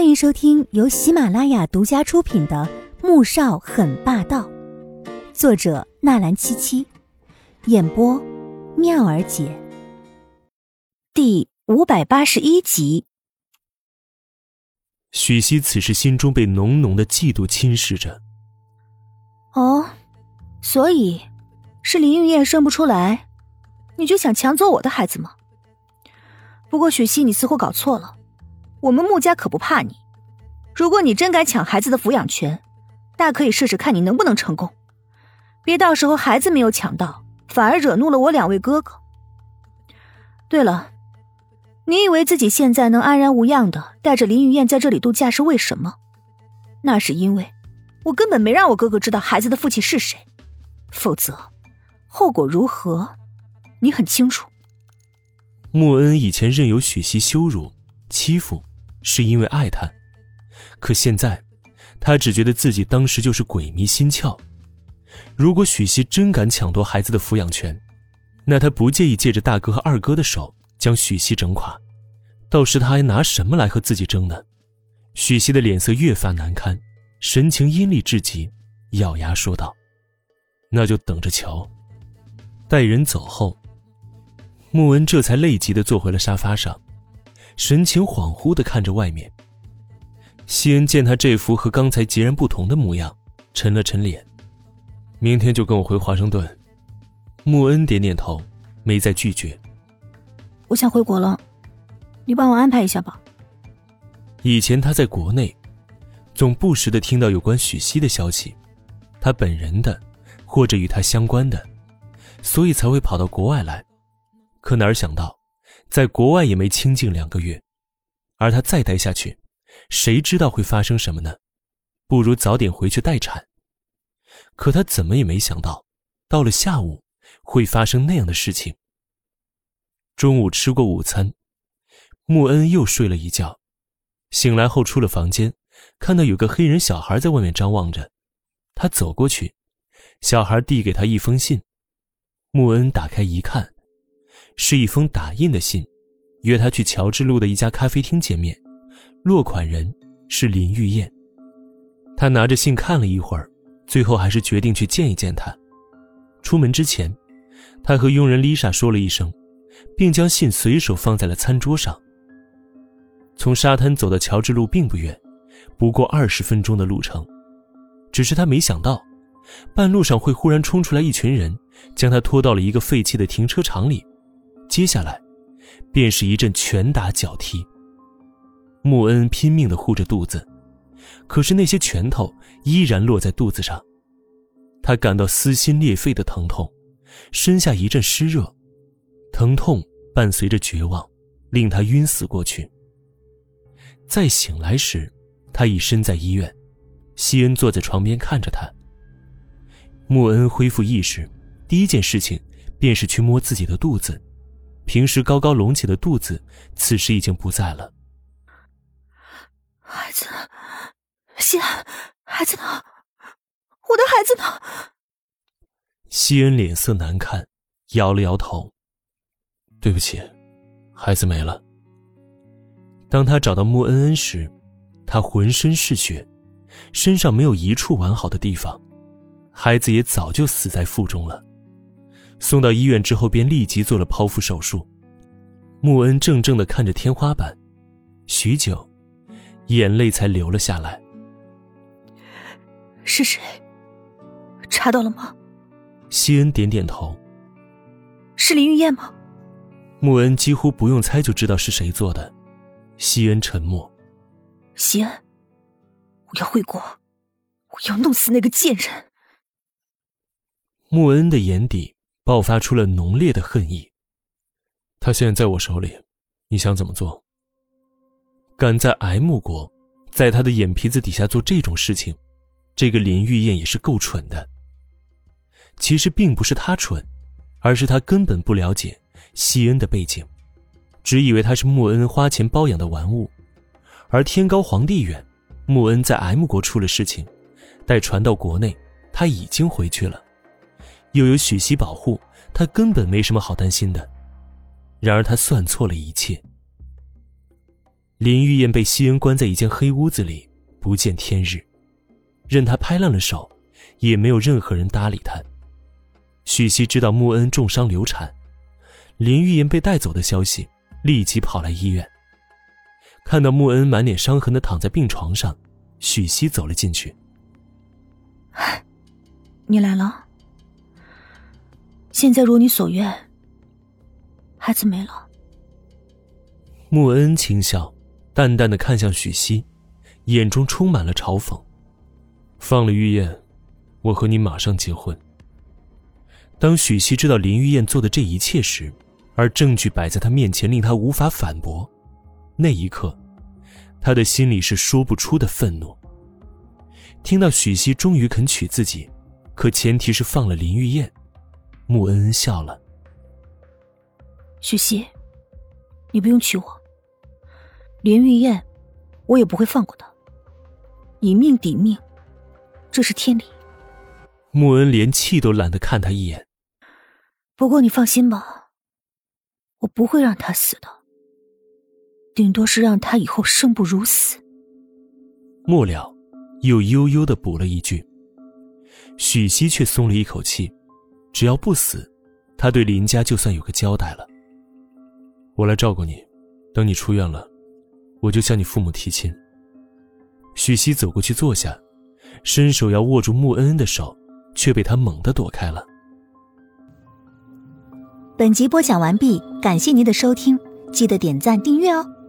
欢迎收听由喜马拉雅独家出品的《穆少很霸道》，作者纳兰七七，演播妙儿姐。第五百八十一集。许熙此时心中被浓浓的嫉妒侵蚀着。哦，所以是林玉燕生不出来，你就想抢走我的孩子吗？不过许熙，你似乎搞错了。我们穆家可不怕你，如果你真敢抢孩子的抚养权，大可以试试看你能不能成功。别到时候孩子没有抢到，反而惹怒了我两位哥哥。对了，你以为自己现在能安然无恙的带着林雨燕在这里度假是为什么？那是因为我根本没让我哥哥知道孩子的父亲是谁，否则后果如何，你很清楚。穆恩以前任由许熙羞辱、欺负。是因为爱他，可现在，他只觉得自己当时就是鬼迷心窍。如果许熙真敢抢夺孩子的抚养权，那他不介意借着大哥和二哥的手将许熙整垮。到时他还拿什么来和自己争呢？许熙的脸色越发难堪，神情阴厉至极，咬牙说道：“那就等着瞧。”待人走后，穆恩这才累极的坐回了沙发上。神情恍惚的看着外面。西恩见他这副和刚才截然不同的模样，沉了沉脸。明天就跟我回华盛顿。穆恩点点头，没再拒绝。我想回国了，你帮我安排一下吧。以前他在国内，总不时的听到有关许熙的消息，他本人的，或者与他相关的，所以才会跑到国外来。可哪儿想到。在国外也没清静两个月，而他再待下去，谁知道会发生什么呢？不如早点回去待产。可他怎么也没想到，到了下午会发生那样的事情。中午吃过午餐，穆恩又睡了一觉，醒来后出了房间，看到有个黑人小孩在外面张望着，他走过去，小孩递给他一封信，穆恩打开一看。是一封打印的信，约他去乔治路的一家咖啡厅见面，落款人是林玉燕。他拿着信看了一会儿，最后还是决定去见一见他。出门之前，他和佣人丽莎说了一声，并将信随手放在了餐桌上。从沙滩走到乔治路并不远，不过二十分钟的路程。只是他没想到，半路上会忽然冲出来一群人，将他拖到了一个废弃的停车场里。接下来，便是一阵拳打脚踢。穆恩拼命的护着肚子，可是那些拳头依然落在肚子上，他感到撕心裂肺的疼痛，身下一阵湿热，疼痛伴随着绝望，令他晕死过去。再醒来时，他已身在医院，西恩坐在床边看着他。穆恩恢复意识，第一件事情便是去摸自己的肚子。平时高高隆起的肚子，此时已经不在了。孩子，西安，孩子呢？我的孩子呢？西恩脸色难看，摇了摇头。对不起，孩子没了。当他找到穆恩恩时，他浑身是血，身上没有一处完好的地方，孩子也早就死在腹中了。送到医院之后，便立即做了剖腹手术。穆恩怔怔的看着天花板，许久，眼泪才流了下来。是谁？查到了吗？西恩点点头。是林玉燕吗？穆恩几乎不用猜就知道是谁做的。西恩沉默。西恩，我要回国，我要弄死那个贱人。穆恩的眼底。爆发出了浓烈的恨意。他现在在我手里，你想怎么做？敢在 M 国，在他的眼皮子底下做这种事情，这个林玉燕也是够蠢的。其实并不是他蠢，而是他根本不了解西恩的背景，只以为他是穆恩花钱包养的玩物。而天高皇帝远，穆恩在 M 国出了事情，待传到国内，他已经回去了。又有许熙保护，他根本没什么好担心的。然而他算错了一切。林玉燕被西恩关在一间黑屋子里，不见天日，任他拍烂了手，也没有任何人搭理他。许熙知道穆恩重伤流产，林玉燕被带走的消息，立即跑来医院。看到穆恩满脸伤痕的躺在病床上，许熙走了进去。你来了。现在如你所愿，孩子没了。穆恩轻笑，淡淡的看向许熙，眼中充满了嘲讽。放了玉燕，我和你马上结婚。当许熙知道林玉燕做的这一切时，而证据摆在他面前，令他无法反驳，那一刻，他的心里是说不出的愤怒。听到许熙终于肯娶自己，可前提是放了林玉燕。穆恩恩笑了。许熙，你不用娶我。林玉燕，我也不会放过的。以命抵命，这是天理。穆恩连气都懒得看他一眼。不过你放心吧，我不会让他死的，顶多是让他以后生不如死。末了。又悠悠的补了一句。许熙却松了一口气，只要不死，他对林家就算有个交代了。我来照顾你，等你出院了，我就向你父母提亲。许熙走过去坐下，伸手要握住穆恩恩的手，却被他猛地躲开了。本集播讲完毕，感谢您的收听，记得点赞订阅哦。